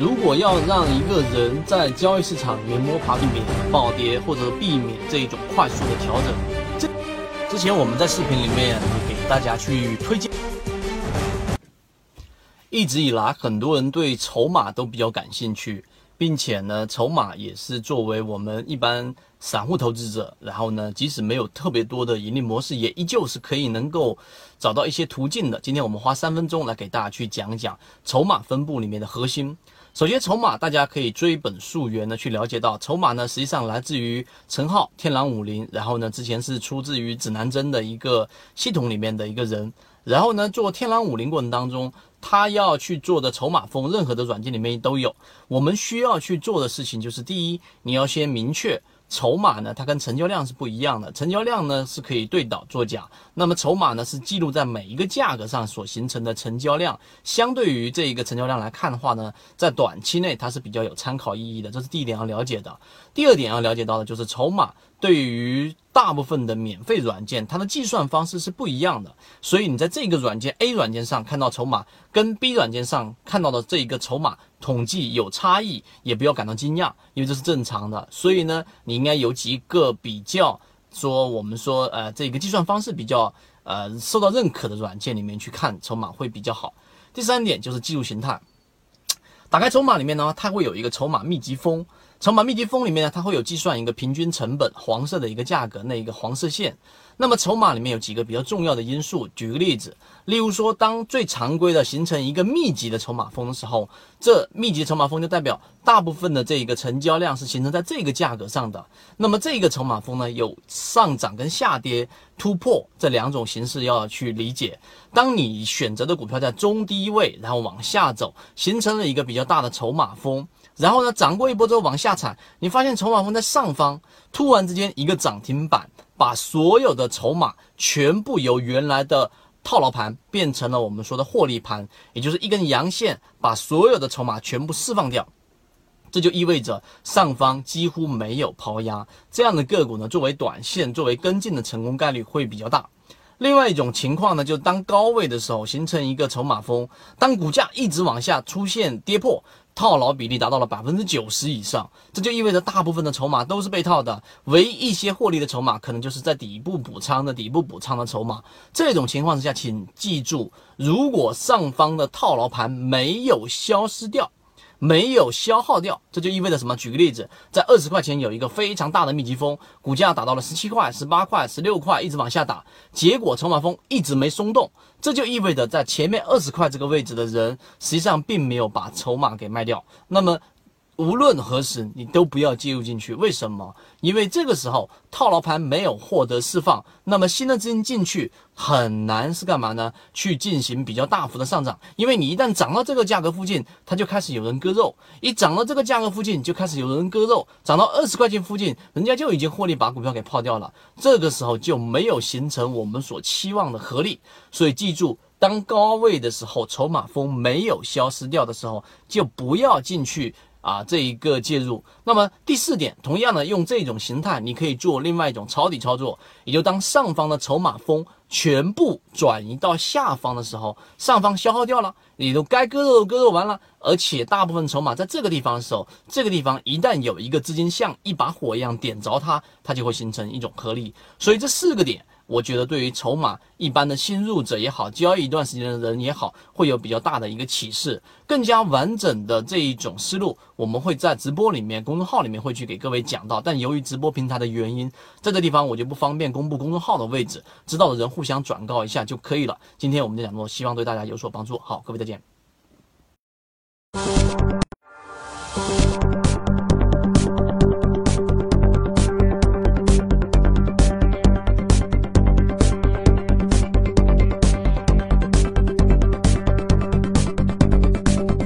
如果要让一个人在交易市场里面摸爬避免暴跌，或者避免这一种快速的调整，这之前我们在视频里面给大家去推荐。一直以来，很多人对筹码都比较感兴趣，并且呢，筹码也是作为我们一般散户投资者，然后呢，即使没有特别多的盈利模式，也依旧是可以能够找到一些途径的。今天我们花三分钟来给大家去讲讲筹码分布里面的核心。首先，筹码大家可以追本溯源的去了解到，筹码呢实际上来自于陈浩天狼五零，然后呢之前是出自于指南针的一个系统里面的一个人，然后呢做天狼五零过程当中。他要去做的筹码峰，任何的软件里面都有。我们需要去做的事情就是：第一，你要先明确筹码呢，它跟成交量是不一样的。成交量呢是可以对倒作假，那么筹码呢是记录在每一个价格上所形成的成交量。相对于这一个成交量来看的话呢，在短期内它是比较有参考意义的。这是第一点要了解的。第二点要了解到的就是筹码。对于大部分的免费软件，它的计算方式是不一样的，所以你在这个软件 A 软件上看到筹码，跟 B 软件上看到的这一个筹码统计有差异，也不要感到惊讶，因为这是正常的。所以呢，你应该有几个比较说，我们说呃这个计算方式比较呃受到认可的软件里面去看筹码会比较好。第三点就是技术形态，打开筹码里面呢，它会有一个筹码密集峰。筹码密集峰里面呢，它会有计算一个平均成本，黄色的一个价格，那一个黄色线。那么筹码里面有几个比较重要的因素，举个例子，例如说，当最常规的形成一个密集的筹码峰的时候，这密集筹码峰就代表大部分的这一个成交量是形成在这个价格上的。那么这个筹码峰呢，有上涨跟下跌突破这两种形式要去理解。当你选择的股票在中低位，然后往下走，形成了一个比较大的筹码峰，然后呢涨过一波之后往下踩，你发现筹码峰在上方，突然之间一个涨停板。把所有的筹码全部由原来的套牢盘变成了我们说的获利盘，也就是一根阳线，把所有的筹码全部释放掉，这就意味着上方几乎没有抛压，这样的个股呢，作为短线作为跟进的成功概率会比较大。另外一种情况呢，就是当高位的时候形成一个筹码峰，当股价一直往下出现跌破。套牢比例达到了百分之九十以上，这就意味着大部分的筹码都是被套的，唯一一些获利的筹码，可能就是在底部补仓的底部补仓的筹码。这种情况之下，请记住，如果上方的套牢盘没有消失掉。没有消耗掉，这就意味着什么？举个例子，在二十块钱有一个非常大的密集风，股价打到了十七块、十八块、十六块，一直往下打，结果筹码峰一直没松动，这就意味着在前面二十块这个位置的人，实际上并没有把筹码给卖掉。那么。无论何时，你都不要介入进去。为什么？因为这个时候套牢盘没有获得释放，那么新的资金进去很难是干嘛呢？去进行比较大幅的上涨。因为你一旦涨到这个价格附近，它就开始有人割肉；一涨到这个价格附近，就开始有人割肉。涨到二十块钱附近，人家就已经获利把股票给抛掉了。这个时候就没有形成我们所期望的合力。所以记住，当高位的时候，筹码峰没有消失掉的时候，就不要进去。啊，这一个介入，那么第四点，同样的用这种形态，你可以做另外一种抄底操作，也就当上方的筹码峰全部转移到下方的时候，上方消耗掉了，你都该割肉割肉完了，而且大部分筹码在这个地方的时候，这个地方一旦有一个资金像一把火一样点着它，它就会形成一种合力，所以这四个点。我觉得对于筹码一般的新入者也好交易一段时间的人也好会有比较大的一个启示。更加完整的这一种思路我们会在直播里面公众号里面会去给各位讲到。但由于直播平台的原因在这地方我就不方便公布公众号的位置知道的人互相转告一下就可以了。今天我们就讲这么多希望对大家有所帮助。好各位再见。